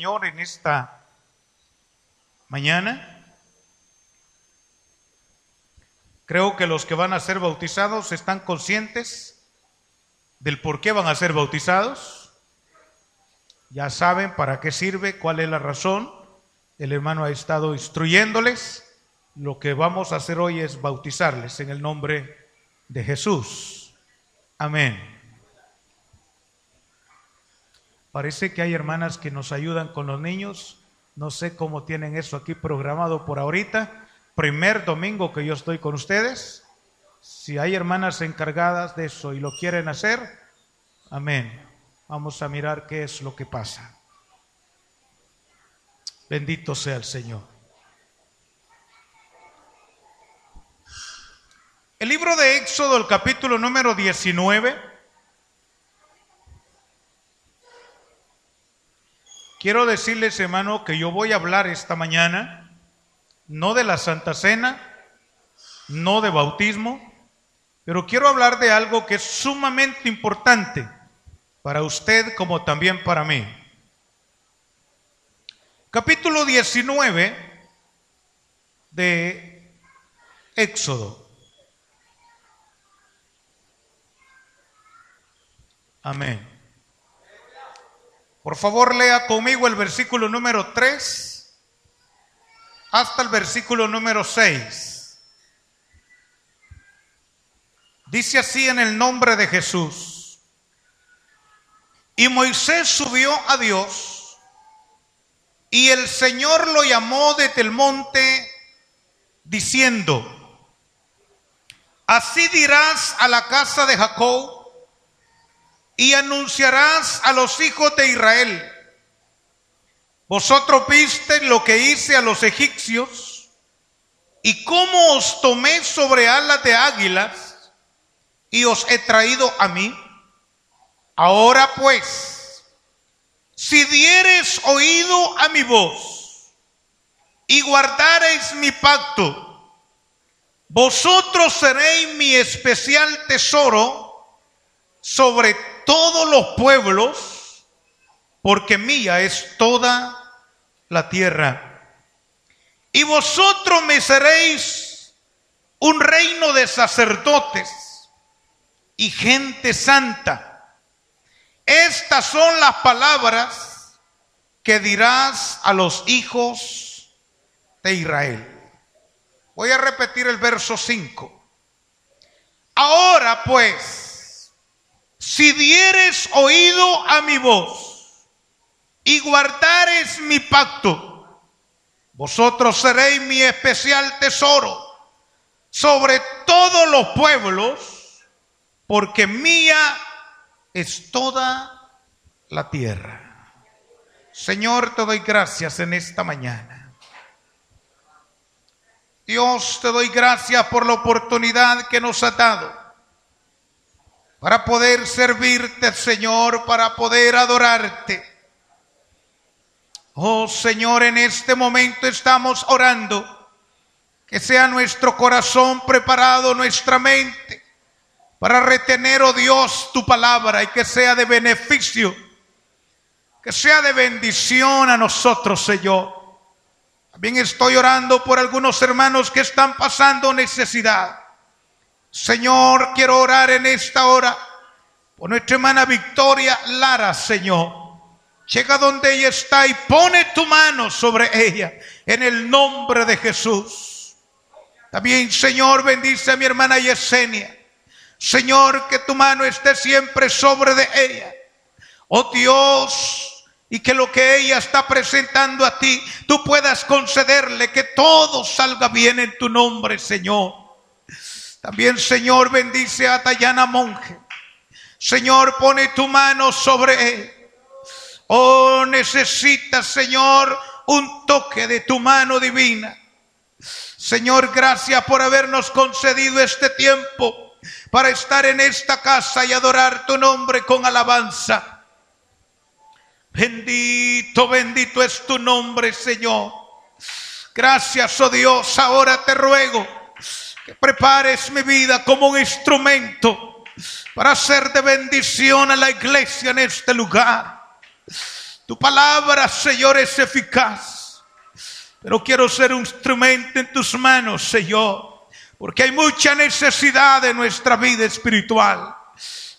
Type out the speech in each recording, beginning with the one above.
Señor en esta mañana. Creo que los que van a ser bautizados están conscientes del por qué van a ser bautizados. Ya saben para qué sirve, cuál es la razón. El hermano ha estado instruyéndoles. Lo que vamos a hacer hoy es bautizarles en el nombre de Jesús. Amén. Parece que hay hermanas que nos ayudan con los niños. No sé cómo tienen eso aquí programado por ahorita. Primer domingo que yo estoy con ustedes. Si hay hermanas encargadas de eso y lo quieren hacer, amén. Vamos a mirar qué es lo que pasa. Bendito sea el Señor. El libro de Éxodo, el capítulo número 19 Quiero decirles, hermano, que yo voy a hablar esta mañana no de la Santa Cena, no de bautismo, pero quiero hablar de algo que es sumamente importante para usted como también para mí. Capítulo 19 de Éxodo. Amén. Por favor, lea conmigo el versículo número 3 hasta el versículo número 6. Dice así en el nombre de Jesús. Y Moisés subió a Dios y el Señor lo llamó desde el monte diciendo, así dirás a la casa de Jacob y anunciarás a los hijos de Israel. Vosotros viste lo que hice a los egipcios y cómo os tomé sobre alas de águilas y os he traído a mí. Ahora pues, si dieres oído a mi voz y guardareis mi pacto, vosotros seréis mi especial tesoro sobre todos los pueblos, porque mía es toda la tierra. Y vosotros me seréis un reino de sacerdotes y gente santa. Estas son las palabras que dirás a los hijos de Israel. Voy a repetir el verso 5. Ahora pues, si dieres oído a mi voz y guardares mi pacto, vosotros seréis mi especial tesoro sobre todos los pueblos, porque mía es toda la tierra. Señor, te doy gracias en esta mañana. Dios, te doy gracias por la oportunidad que nos ha dado para poder servirte, Señor, para poder adorarte. Oh Señor, en este momento estamos orando. Que sea nuestro corazón preparado, nuestra mente, para retener, oh Dios, tu palabra y que sea de beneficio, que sea de bendición a nosotros, Señor. También estoy orando por algunos hermanos que están pasando necesidad. Señor, quiero orar en esta hora por nuestra hermana Victoria Lara, Señor. Llega donde ella está y pone tu mano sobre ella en el nombre de Jesús. También, Señor, bendice a mi hermana Yesenia. Señor, que tu mano esté siempre sobre de ella. Oh Dios, y que lo que ella está presentando a ti, tú puedas concederle que todo salga bien en tu nombre, Señor. También, Señor, bendice a Tayana Monje. Señor, pone tu mano sobre él. Oh, necesitas, Señor, un toque de tu mano divina. Señor, gracias por habernos concedido este tiempo para estar en esta casa y adorar tu nombre con alabanza. Bendito, bendito es tu nombre, Señor. Gracias, oh Dios. Ahora te ruego prepares mi vida como un instrumento para ser de bendición a la iglesia en este lugar. Tu palabra, Señor, es eficaz. Pero quiero ser un instrumento en tus manos, Señor. Porque hay mucha necesidad de nuestra vida espiritual.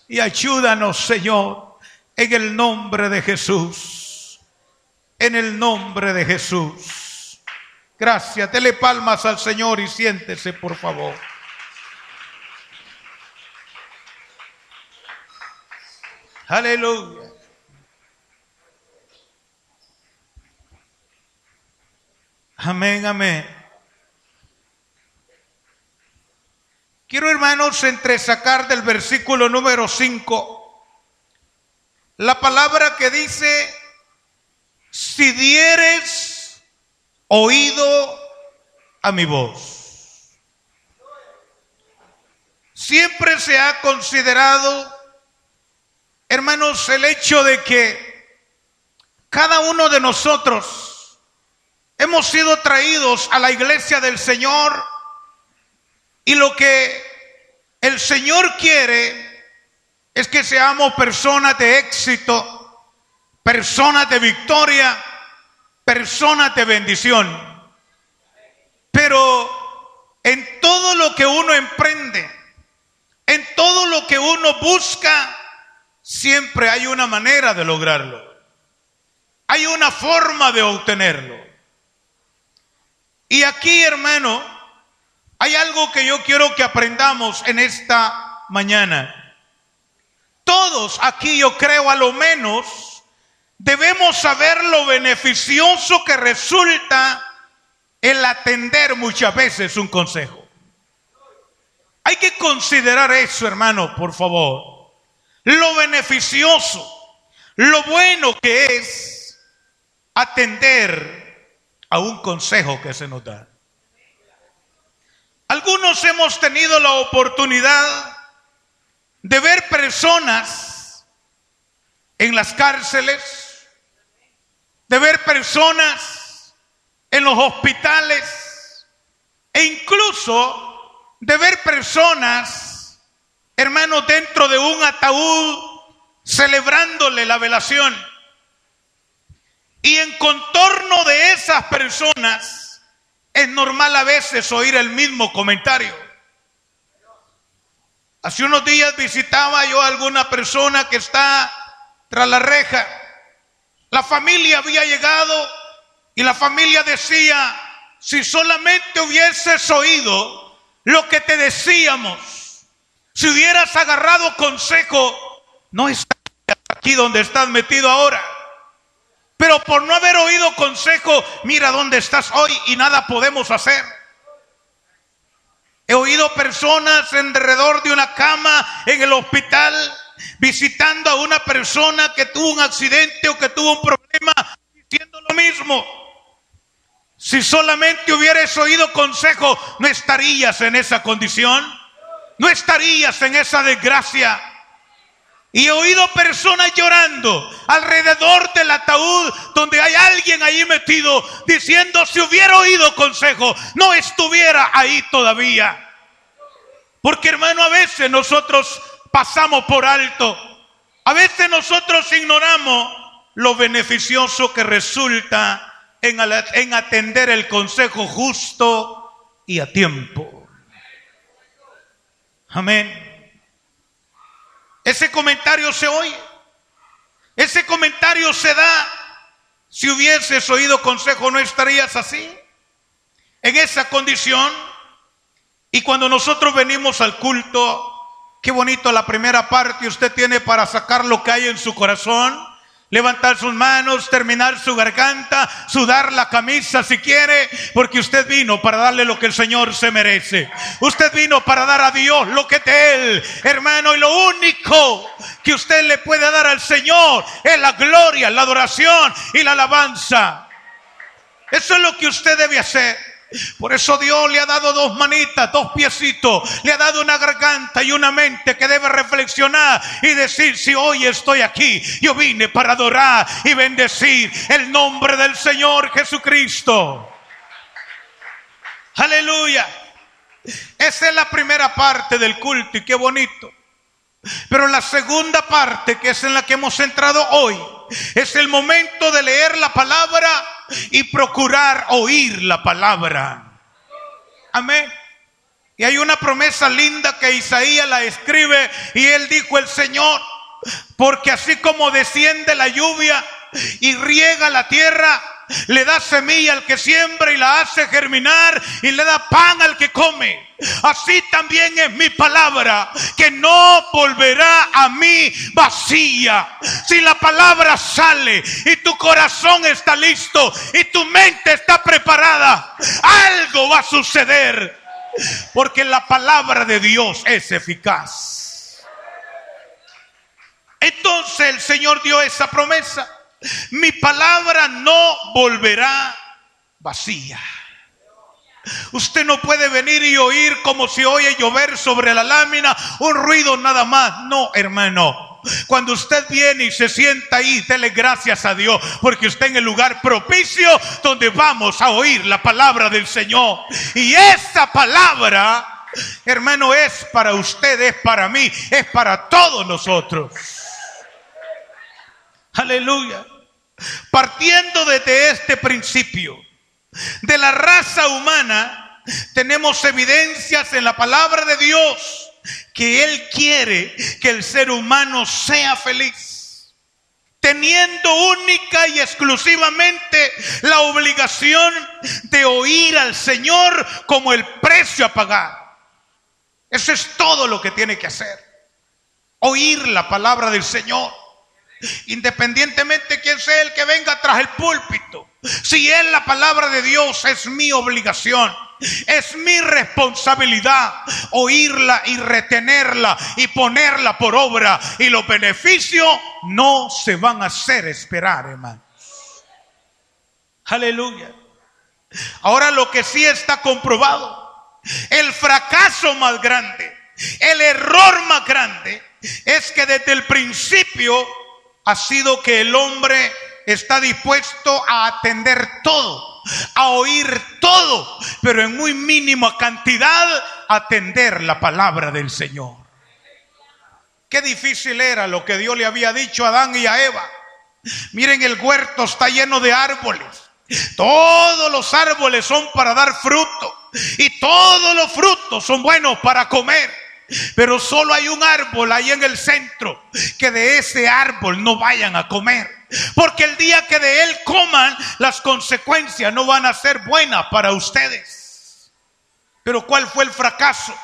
Y ayúdanos, Señor, en el nombre de Jesús. En el nombre de Jesús. Gracias. Dele palmas al Señor y siéntese, por favor. Aleluya. Amén, amén. Quiero, hermanos, entresacar del versículo número 5 la palabra que dice, si dieres oído a mi voz. Siempre se ha considerado, hermanos, el hecho de que cada uno de nosotros Hemos sido traídos a la iglesia del Señor y lo que el Señor quiere es que seamos personas de éxito, personas de victoria, personas de bendición. Pero en todo lo que uno emprende, en todo lo que uno busca, siempre hay una manera de lograrlo. Hay una forma de obtenerlo. Y aquí, hermano, hay algo que yo quiero que aprendamos en esta mañana. Todos aquí, yo creo, a lo menos, debemos saber lo beneficioso que resulta el atender muchas veces un consejo. Hay que considerar eso, hermano, por favor. Lo beneficioso, lo bueno que es atender a un consejo que se nos da. Algunos hemos tenido la oportunidad de ver personas en las cárceles, de ver personas en los hospitales e incluso de ver personas, hermanos, dentro de un ataúd celebrándole la velación. Y en contorno de esas personas es normal a veces oír el mismo comentario. Hace unos días visitaba yo a alguna persona que está tras la reja. La familia había llegado y la familia decía, si solamente hubieses oído lo que te decíamos, si hubieras agarrado consejo, no estarías aquí donde estás metido ahora. Pero por no haber oído consejo, mira dónde estás hoy y nada podemos hacer. He oído personas alrededor de una cama en el hospital visitando a una persona que tuvo un accidente o que tuvo un problema diciendo lo mismo. Si solamente hubieras oído consejo, no estarías en esa condición, no estarías en esa desgracia. Y he oído personas llorando alrededor del ataúd donde hay alguien ahí metido diciendo si hubiera oído consejo, no estuviera ahí todavía. Porque hermano, a veces nosotros pasamos por alto, a veces nosotros ignoramos lo beneficioso que resulta en, en atender el consejo justo y a tiempo. Amén. Ese comentario se oye. Ese comentario se da. Si hubieses oído consejo, no estarías así. En esa condición. Y cuando nosotros venimos al culto, qué bonito la primera parte usted tiene para sacar lo que hay en su corazón levantar sus manos, terminar su garganta, sudar la camisa si quiere, porque usted vino para darle lo que el Señor se merece. Usted vino para dar a Dios lo que de Él, hermano, y lo único que usted le puede dar al Señor es la gloria, la adoración y la alabanza. Eso es lo que usted debe hacer. Por eso Dios le ha dado dos manitas, dos piecitos, le ha dado una garganta y una mente que debe reflexionar y decir, si hoy estoy aquí, yo vine para adorar y bendecir el nombre del Señor Jesucristo. Aleluya. Esa es la primera parte del culto y qué bonito. Pero la segunda parte, que es en la que hemos entrado hoy, es el momento de leer la palabra y procurar oír la palabra. Amén. Y hay una promesa linda que Isaías la escribe y él dijo el Señor, porque así como desciende la lluvia y riega la tierra, le da semilla al que siembra y la hace germinar y le da pan al que come. Así también es mi palabra, que no volverá a mí vacía. Si la palabra sale y tu corazón está listo y tu mente está preparada, algo va a suceder. Porque la palabra de Dios es eficaz. Entonces el Señor dio esa promesa. Mi palabra no volverá vacía. Usted no puede venir y oír como si oye llover sobre la lámina, un ruido nada más. No, hermano. Cuando usted viene y se sienta ahí, dele gracias a Dios, porque usted en el lugar propicio donde vamos a oír la palabra del Señor. Y esa palabra, hermano, es para usted, es para mí, es para todos nosotros. Aleluya. Partiendo desde este principio, de la raza humana, tenemos evidencias en la palabra de Dios que Él quiere que el ser humano sea feliz, teniendo única y exclusivamente la obligación de oír al Señor como el precio a pagar. Eso es todo lo que tiene que hacer, oír la palabra del Señor. Independientemente quién sea el que venga tras el púlpito. Si es la palabra de Dios, es mi obligación. Es mi responsabilidad oírla y retenerla y ponerla por obra. Y los beneficios no se van a hacer esperar, hermanos. Aleluya. Ahora lo que sí está comprobado, el fracaso más grande, el error más grande, es que desde el principio ha sido que el hombre está dispuesto a atender todo, a oír todo, pero en muy mínima cantidad atender la palabra del Señor. Qué difícil era lo que Dios le había dicho a Adán y a Eva. Miren, el huerto está lleno de árboles. Todos los árboles son para dar fruto y todos los frutos son buenos para comer. Pero solo hay un árbol ahí en el centro que de ese árbol no vayan a comer. Porque el día que de él coman, las consecuencias no van a ser buenas para ustedes. Pero ¿cuál fue el fracaso?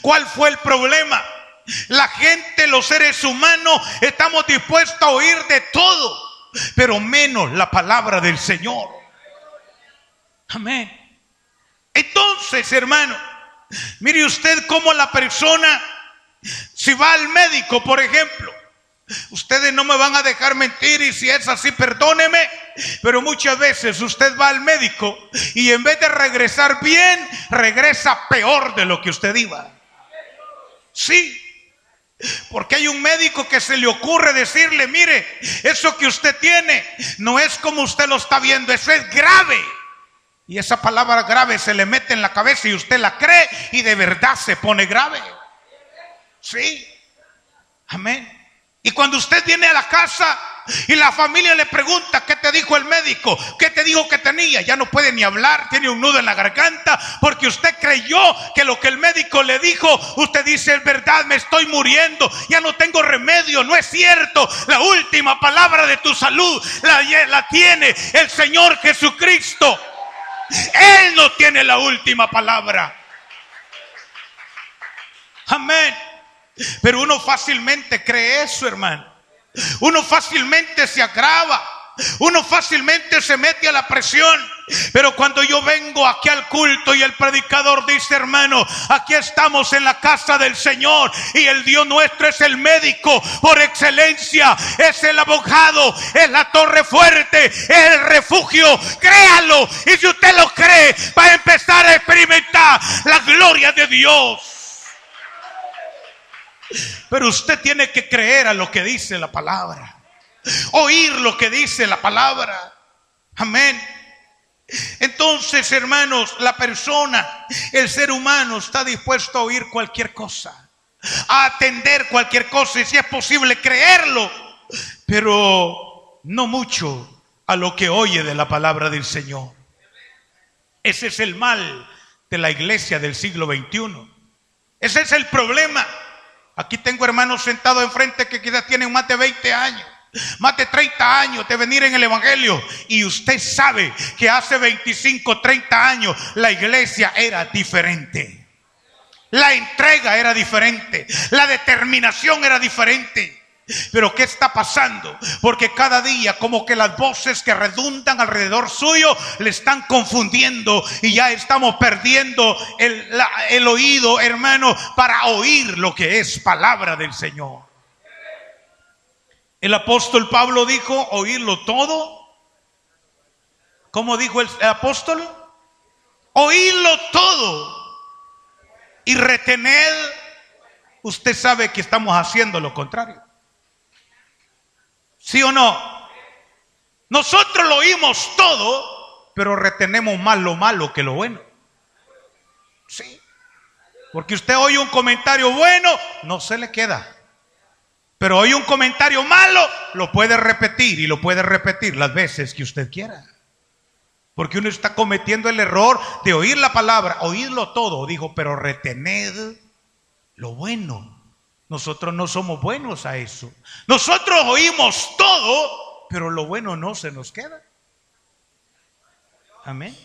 ¿Cuál fue el problema? La gente, los seres humanos, estamos dispuestos a oír de todo, pero menos la palabra del Señor. Amén. Entonces, hermano, Mire usted cómo la persona, si va al médico, por ejemplo, ustedes no me van a dejar mentir y si es así, perdóneme, pero muchas veces usted va al médico y en vez de regresar bien, regresa peor de lo que usted iba. Sí, porque hay un médico que se le ocurre decirle, mire, eso que usted tiene no es como usted lo está viendo, eso es grave. Y esa palabra grave se le mete en la cabeza y usted la cree y de verdad se pone grave. Sí. Amén. Y cuando usted viene a la casa y la familia le pregunta, ¿qué te dijo el médico? ¿Qué te dijo que tenía? Ya no puede ni hablar, tiene un nudo en la garganta porque usted creyó que lo que el médico le dijo, usted dice, es verdad, me estoy muriendo, ya no tengo remedio, no es cierto. La última palabra de tu salud la, la tiene el Señor Jesucristo. Él no tiene la última palabra. Amén. Pero uno fácilmente cree eso, hermano. Uno fácilmente se agrava. Uno fácilmente se mete a la presión. Pero cuando yo vengo aquí al culto y el predicador dice, hermano, aquí estamos en la casa del Señor y el Dios nuestro es el médico por excelencia, es el abogado, es la torre fuerte, es el refugio. Créalo y si usted lo cree, va a empezar a experimentar la gloria de Dios. Pero usted tiene que creer a lo que dice la palabra oír lo que dice la palabra. Amén. Entonces, hermanos, la persona, el ser humano está dispuesto a oír cualquier cosa, a atender cualquier cosa y si es posible creerlo. Pero no mucho a lo que oye de la palabra del Señor. Ese es el mal de la iglesia del siglo XXI. Ese es el problema. Aquí tengo hermanos sentados enfrente que quizás tienen más de 20 años, más de 30 años de venir en el Evangelio. Y usted sabe que hace 25, 30 años la iglesia era diferente. La entrega era diferente. La determinación era diferente. Pero ¿qué está pasando? Porque cada día como que las voces que redundan alrededor suyo le están confundiendo y ya estamos perdiendo el, oído, hermano, para oír lo que es palabra del Señor. El apóstol Pablo dijo, oírlo todo. ¿Cómo dijo el apóstol? Oírlo todo y retener. Usted sabe que estamos haciendo lo contrario. ¿Sí o no? Nosotros lo oímos todo, pero retenemos más lo malo que lo bueno. Sí. Porque usted oye un comentario bueno, no se le queda. Pero oye un comentario malo, lo puede repetir y lo puede repetir las veces que usted quiera. Porque uno está cometiendo el error de oír la palabra, oírlo todo, dijo, pero retener lo bueno. Nosotros no somos buenos a eso. Nosotros oímos todo, pero lo bueno no se nos queda. Amén.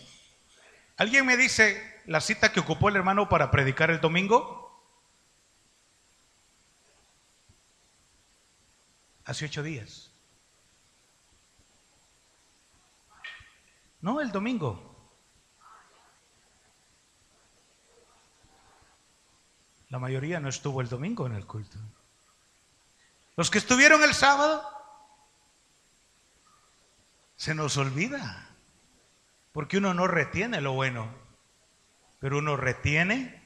¿Alguien me dice la cita que ocupó el hermano para predicar el domingo? Hace ocho días. No, el domingo. La mayoría no estuvo el domingo en el culto. Los que estuvieron el sábado, se nos olvida. Porque uno no retiene lo bueno, pero uno retiene.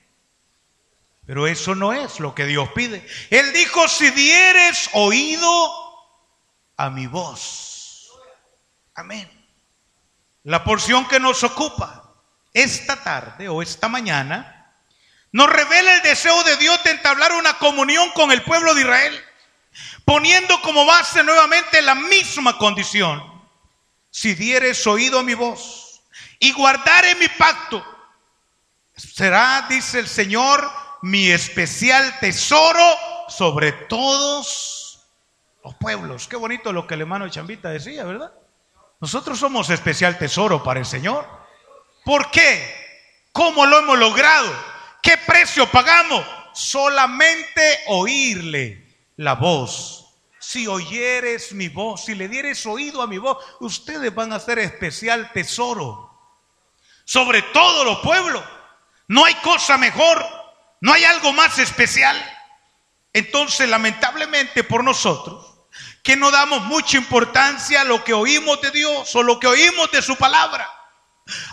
Pero eso no es lo que Dios pide. Él dijo, si dieres oído a mi voz. Amén. La porción que nos ocupa esta tarde o esta mañana nos revela el deseo de Dios de entablar una comunión con el pueblo de Israel, poniendo como base nuevamente la misma condición. Si dieres oído a mi voz y guardare mi pacto, será, dice el Señor, mi especial tesoro sobre todos los pueblos. Qué bonito lo que el hermano Chambita decía, ¿verdad? Nosotros somos especial tesoro para el Señor. ¿Por qué? ¿Cómo lo hemos logrado? ¿Qué precio pagamos? Solamente oírle la voz. Si oyeres mi voz, si le dieres oído a mi voz, ustedes van a ser especial tesoro. Sobre todo los pueblos. No hay cosa mejor, no hay algo más especial. Entonces, lamentablemente por nosotros, que no damos mucha importancia a lo que oímos de Dios o lo que oímos de su palabra.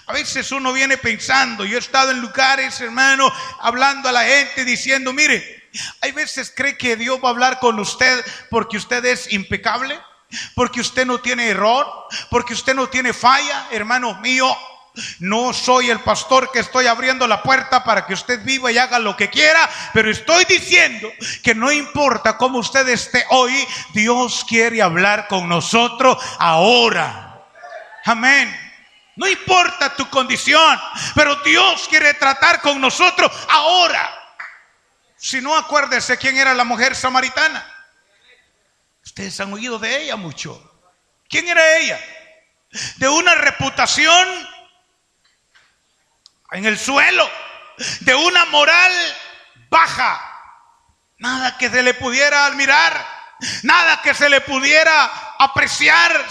A veces uno viene pensando, yo he estado en lugares, hermano, hablando a la gente, diciendo, mire, hay veces cree que Dios va a hablar con usted porque usted es impecable, porque usted no tiene error, porque usted no tiene falla, hermano mío. No soy el pastor que estoy abriendo la puerta para que usted viva y haga lo que quiera, pero estoy diciendo que no importa cómo usted esté hoy, Dios quiere hablar con nosotros ahora. Amén. No importa tu condición, pero Dios quiere tratar con nosotros ahora. Si no, acuérdese quién era la mujer samaritana. Ustedes han oído de ella mucho. ¿Quién era ella? De una reputación en el suelo, de una moral baja. Nada que se le pudiera admirar, nada que se le pudiera apreciar,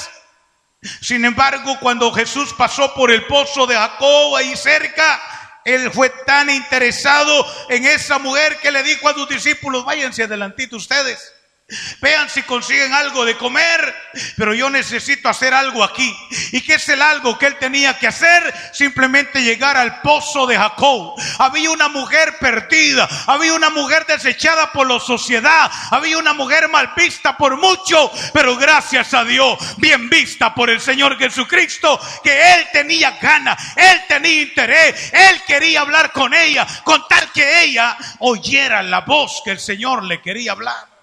sin embargo, cuando Jesús pasó por el pozo de Jacob ahí cerca, él fue tan interesado en esa mujer que le dijo a sus discípulos, váyanse adelantito ustedes. Vean si consiguen algo de comer, pero yo necesito hacer algo aquí. ¿Y qué es el algo que él tenía que hacer? Simplemente llegar al pozo de Jacob. Había una mujer perdida, había una mujer desechada por la sociedad, había una mujer mal vista por mucho, pero gracias a Dios, bien vista por el Señor Jesucristo, que él tenía ganas, él tenía interés, él quería hablar con ella, con tal que ella oyera la voz que el Señor le quería hablar.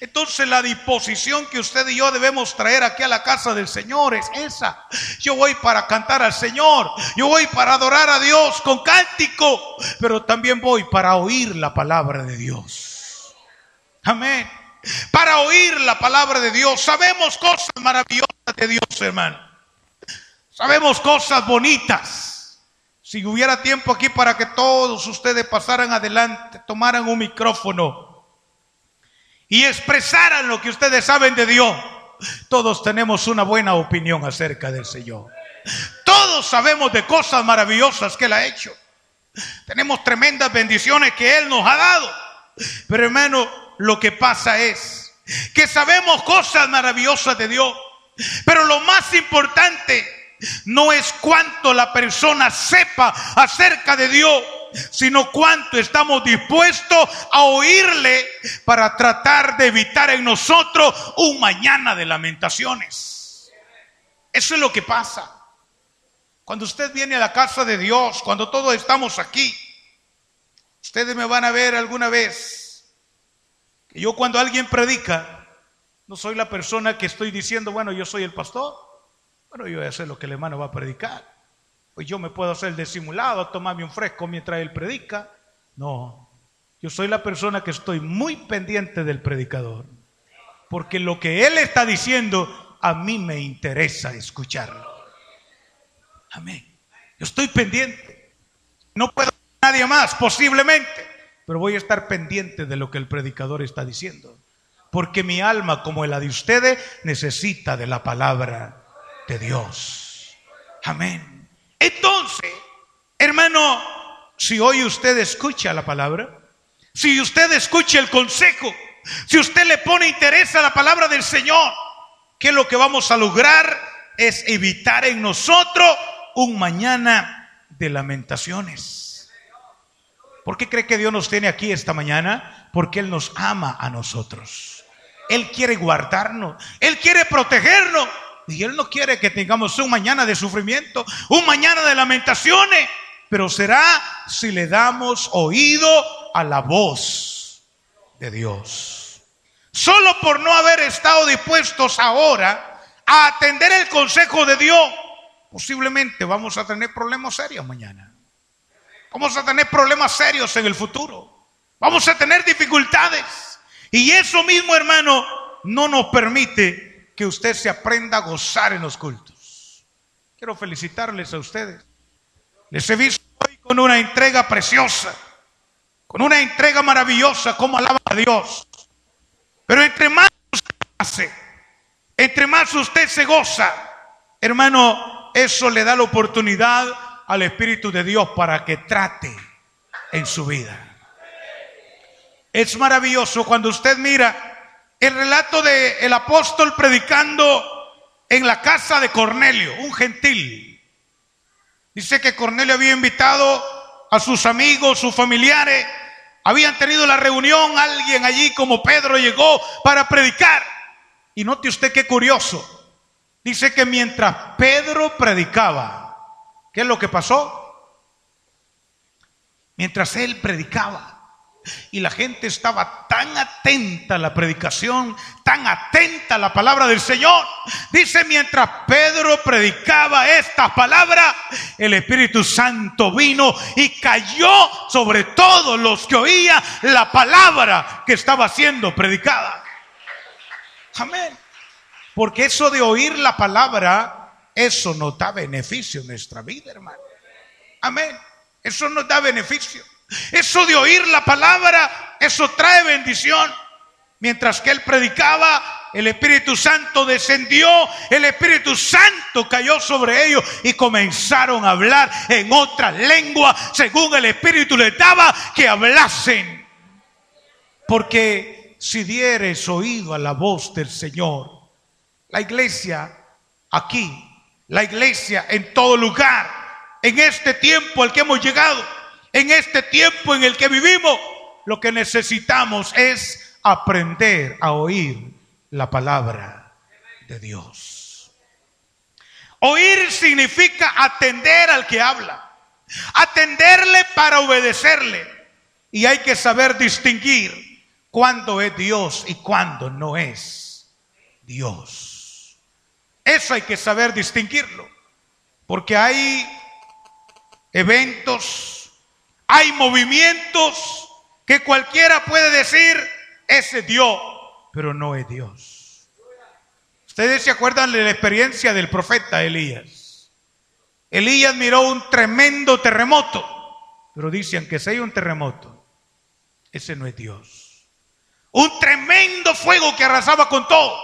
Entonces la disposición que usted y yo debemos traer aquí a la casa del Señor es esa. Yo voy para cantar al Señor, yo voy para adorar a Dios con cántico, pero también voy para oír la palabra de Dios. Amén. Para oír la palabra de Dios. Sabemos cosas maravillosas de Dios, hermano. Sabemos cosas bonitas. Si hubiera tiempo aquí para que todos ustedes pasaran adelante, tomaran un micrófono y expresaran lo que ustedes saben de Dios, todos tenemos una buena opinión acerca del Señor. Todos sabemos de cosas maravillosas que Él ha hecho. Tenemos tremendas bendiciones que Él nos ha dado. Pero hermano, lo que pasa es que sabemos cosas maravillosas de Dios. Pero lo más importante no es cuánto la persona sepa acerca de Dios, sino cuánto estamos dispuestos a oírle para tratar de evitar en nosotros un mañana de lamentaciones. Eso es lo que pasa. Cuando usted viene a la casa de Dios, cuando todos estamos aquí, ustedes me van a ver alguna vez que yo cuando alguien predica, no soy la persona que estoy diciendo, bueno, yo soy el pastor, bueno, yo voy a hacer lo que el hermano va a predicar. Pues yo me puedo hacer disimulado, tomarme un fresco mientras él predica. No, yo soy la persona que estoy muy pendiente del predicador. Porque lo que él está diciendo, a mí me interesa escucharlo. Amén. Yo estoy pendiente. No puedo nadie más, posiblemente, pero voy a estar pendiente de lo que el predicador está diciendo. Porque mi alma, como la de ustedes, necesita de la palabra de Dios. Amén. Entonces, hermano, si hoy usted escucha la palabra, si usted escucha el consejo, si usted le pone interés a la palabra del Señor, que lo que vamos a lograr es evitar en nosotros un mañana de lamentaciones. ¿Por qué cree que Dios nos tiene aquí esta mañana? Porque Él nos ama a nosotros. Él quiere guardarnos, Él quiere protegernos. Y Él no quiere que tengamos un mañana de sufrimiento, un mañana de lamentaciones, pero será si le damos oído a la voz de Dios. Solo por no haber estado dispuestos ahora a atender el consejo de Dios, posiblemente vamos a tener problemas serios mañana. Vamos a tener problemas serios en el futuro. Vamos a tener dificultades. Y eso mismo, hermano, no nos permite que usted se aprenda a gozar en los cultos. Quiero felicitarles a ustedes. Les he visto hoy con una entrega preciosa, con una entrega maravillosa, como alaba a Dios. Pero entre más usted hace, entre más usted se goza, hermano, eso le da la oportunidad al Espíritu de Dios para que trate en su vida. Es maravilloso cuando usted mira el relato del el apóstol predicando en la casa de Cornelio, un gentil. Dice que Cornelio había invitado a sus amigos, sus familiares, habían tenido la reunión, alguien allí como Pedro llegó para predicar. Y note usted qué curioso. Dice que mientras Pedro predicaba, ¿qué es lo que pasó? Mientras él predicaba, y la gente estaba tan atenta a la predicación, tan atenta a la palabra del Señor. Dice, mientras Pedro predicaba esta palabra, el Espíritu Santo vino y cayó sobre todos los que oían la palabra que estaba siendo predicada. Amén. Porque eso de oír la palabra, eso nos da beneficio en nuestra vida, hermano. Amén. Eso nos da beneficio. Eso de oír la palabra, eso trae bendición. Mientras que él predicaba, el Espíritu Santo descendió, el Espíritu Santo cayó sobre ellos y comenzaron a hablar en otra lengua, según el Espíritu les daba que hablasen. Porque si dieres oído a la voz del Señor, la iglesia aquí, la iglesia en todo lugar, en este tiempo al que hemos llegado, en este tiempo en el que vivimos, lo que necesitamos es aprender a oír la palabra de Dios. Oír significa atender al que habla, atenderle para obedecerle. Y hay que saber distinguir cuándo es Dios y cuándo no es Dios. Eso hay que saber distinguirlo, porque hay eventos, hay movimientos que cualquiera puede decir, ese Dios, pero no es Dios. Ustedes se acuerdan de la experiencia del profeta Elías. Elías miró un tremendo terremoto, pero dicen que si hay un terremoto, ese no es Dios. Un tremendo fuego que arrasaba con todo,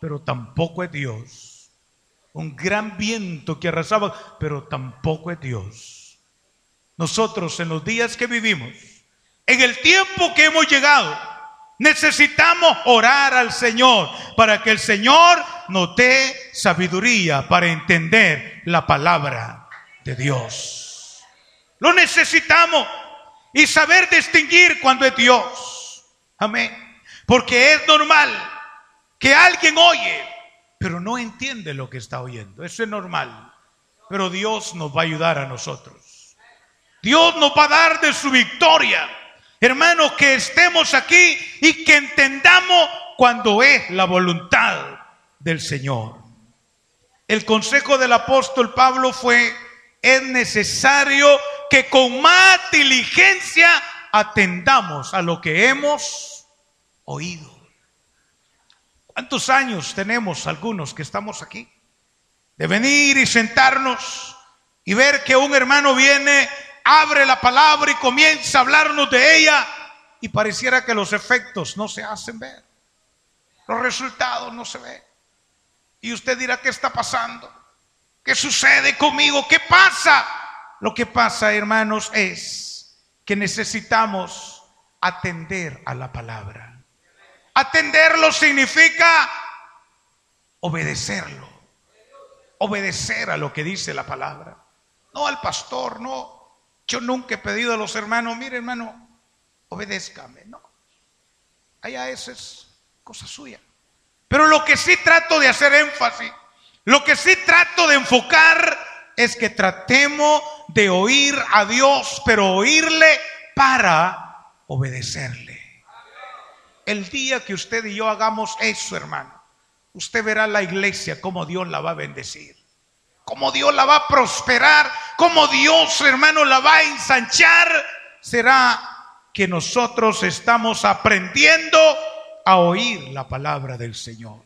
pero tampoco es Dios. Un gran viento que arrasaba, pero tampoco es Dios. Nosotros en los días que vivimos, en el tiempo que hemos llegado, necesitamos orar al Señor para que el Señor nos dé sabiduría para entender la palabra de Dios. Lo necesitamos y saber distinguir cuando es Dios. Amén. Porque es normal que alguien oye, pero no entiende lo que está oyendo. Eso es normal. Pero Dios nos va a ayudar a nosotros. Dios nos va a dar de su victoria. Hermanos, que estemos aquí y que entendamos cuando es la voluntad del Señor. El consejo del apóstol Pablo fue, es necesario que con más diligencia atendamos a lo que hemos oído. ¿Cuántos años tenemos algunos que estamos aquí? De venir y sentarnos y ver que un hermano viene abre la palabra y comienza a hablarnos de ella y pareciera que los efectos no se hacen ver. Los resultados no se ven. Y usted dirá, ¿qué está pasando? ¿Qué sucede conmigo? ¿Qué pasa? Lo que pasa, hermanos, es que necesitamos atender a la palabra. Atenderlo significa obedecerlo. Obedecer a lo que dice la palabra. No al pastor, no yo nunca he pedido a los hermanos, mire hermano, obedézcame. No. Allá esa es cosa suya. Pero lo que sí trato de hacer énfasis, lo que sí trato de enfocar es que tratemos de oír a Dios, pero oírle para obedecerle. El día que usted y yo hagamos eso, hermano, usted verá la iglesia como Dios la va a bendecir como Dios la va a prosperar, como Dios, hermano, la va a ensanchar, será que nosotros estamos aprendiendo a oír la palabra del Señor.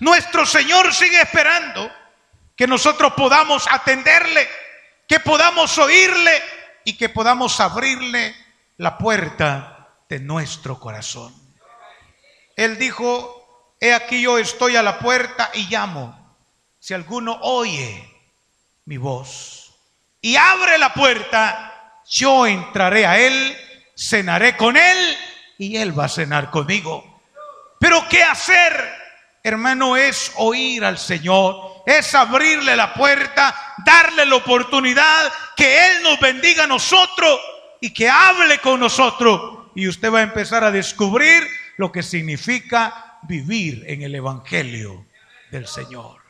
Nuestro Señor sigue esperando que nosotros podamos atenderle, que podamos oírle y que podamos abrirle la puerta de nuestro corazón. Él dijo, he aquí yo estoy a la puerta y llamo. Si alguno oye mi voz y abre la puerta, yo entraré a él, cenaré con él y él va a cenar conmigo. Pero ¿qué hacer, hermano? Es oír al Señor, es abrirle la puerta, darle la oportunidad que Él nos bendiga a nosotros y que hable con nosotros. Y usted va a empezar a descubrir lo que significa vivir en el Evangelio del Señor.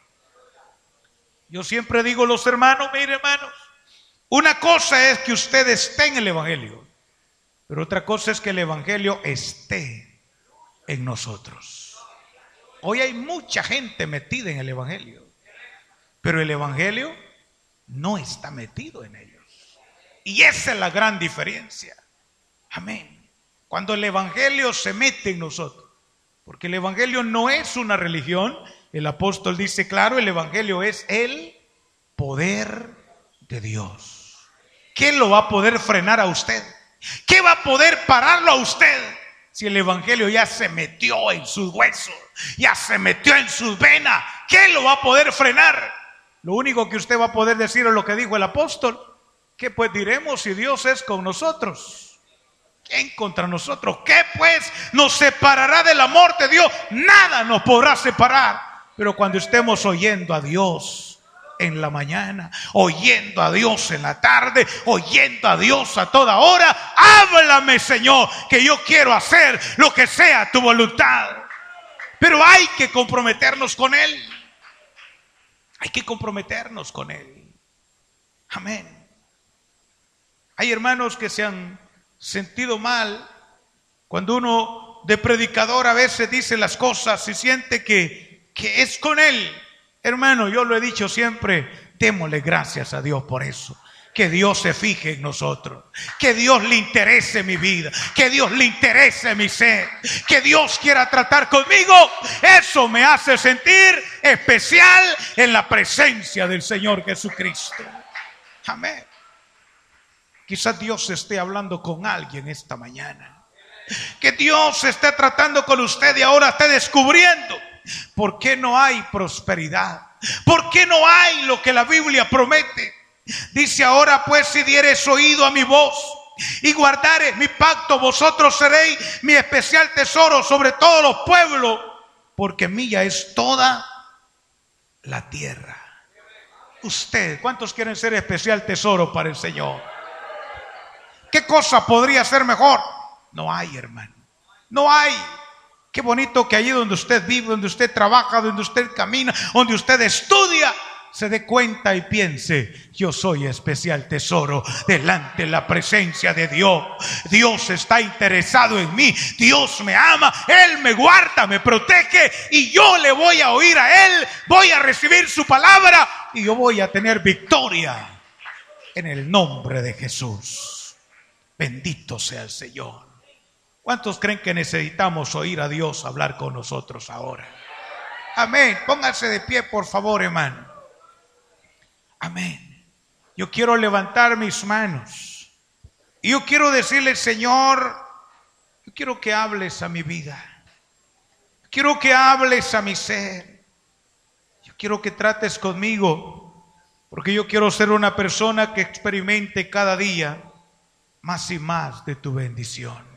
Yo siempre digo los hermanos, mire hermanos, una cosa es que usted esté en el Evangelio, pero otra cosa es que el Evangelio esté en nosotros. Hoy hay mucha gente metida en el Evangelio, pero el Evangelio no está metido en ellos. Y esa es la gran diferencia. Amén. Cuando el Evangelio se mete en nosotros, porque el Evangelio no es una religión, el apóstol dice, claro, el Evangelio es el poder de Dios. ¿Quién lo va a poder frenar a usted? ¿Qué va a poder pararlo a usted? Si el Evangelio ya se metió en sus huesos, ya se metió en sus venas, ¿quién lo va a poder frenar? Lo único que usted va a poder decir es lo que dijo el apóstol. ¿Qué pues diremos si Dios es con nosotros? ¿Quién contra nosotros? ¿Qué pues nos separará del amor de Dios? Nada nos podrá separar. Pero cuando estemos oyendo a Dios en la mañana, oyendo a Dios en la tarde, oyendo a Dios a toda hora, háblame Señor, que yo quiero hacer lo que sea tu voluntad. Pero hay que comprometernos con Él. Hay que comprometernos con Él. Amén. Hay hermanos que se han sentido mal cuando uno de predicador a veces dice las cosas y siente que, que es con Él. Hermano, yo lo he dicho siempre, démosle gracias a Dios por eso. Que Dios se fije en nosotros. Que Dios le interese mi vida. Que Dios le interese mi ser. Que Dios quiera tratar conmigo. Eso me hace sentir especial en la presencia del Señor Jesucristo. Amén. Quizás Dios esté hablando con alguien esta mañana. Que Dios esté tratando con usted y ahora esté descubriendo por qué no hay prosperidad. ¿Por qué no hay lo que la Biblia promete? Dice ahora pues si dieres oído a mi voz y guardares mi pacto, vosotros seréis mi especial tesoro sobre todos los pueblos, porque mía es toda la tierra. Usted, ¿cuántos quieren ser especial tesoro para el Señor? ¿Qué cosa podría ser mejor? No hay, hermano. No hay. Qué bonito que allí donde usted vive, donde usted trabaja, donde usted camina, donde usted estudia, se dé cuenta y piense, yo soy especial tesoro delante de la presencia de Dios. Dios está interesado en mí, Dios me ama, Él me guarda, me protege y yo le voy a oír a Él, voy a recibir su palabra y yo voy a tener victoria en el nombre de Jesús. Bendito sea el Señor. ¿Cuántos creen que necesitamos oír a Dios hablar con nosotros ahora? Amén. Pónganse de pie, por favor, hermano. Amén. Yo quiero levantar mis manos. Y yo quiero decirle, Señor, yo quiero que hables a mi vida. Quiero que hables a mi ser. Yo quiero que trates conmigo. Porque yo quiero ser una persona que experimente cada día más y más de tu bendición.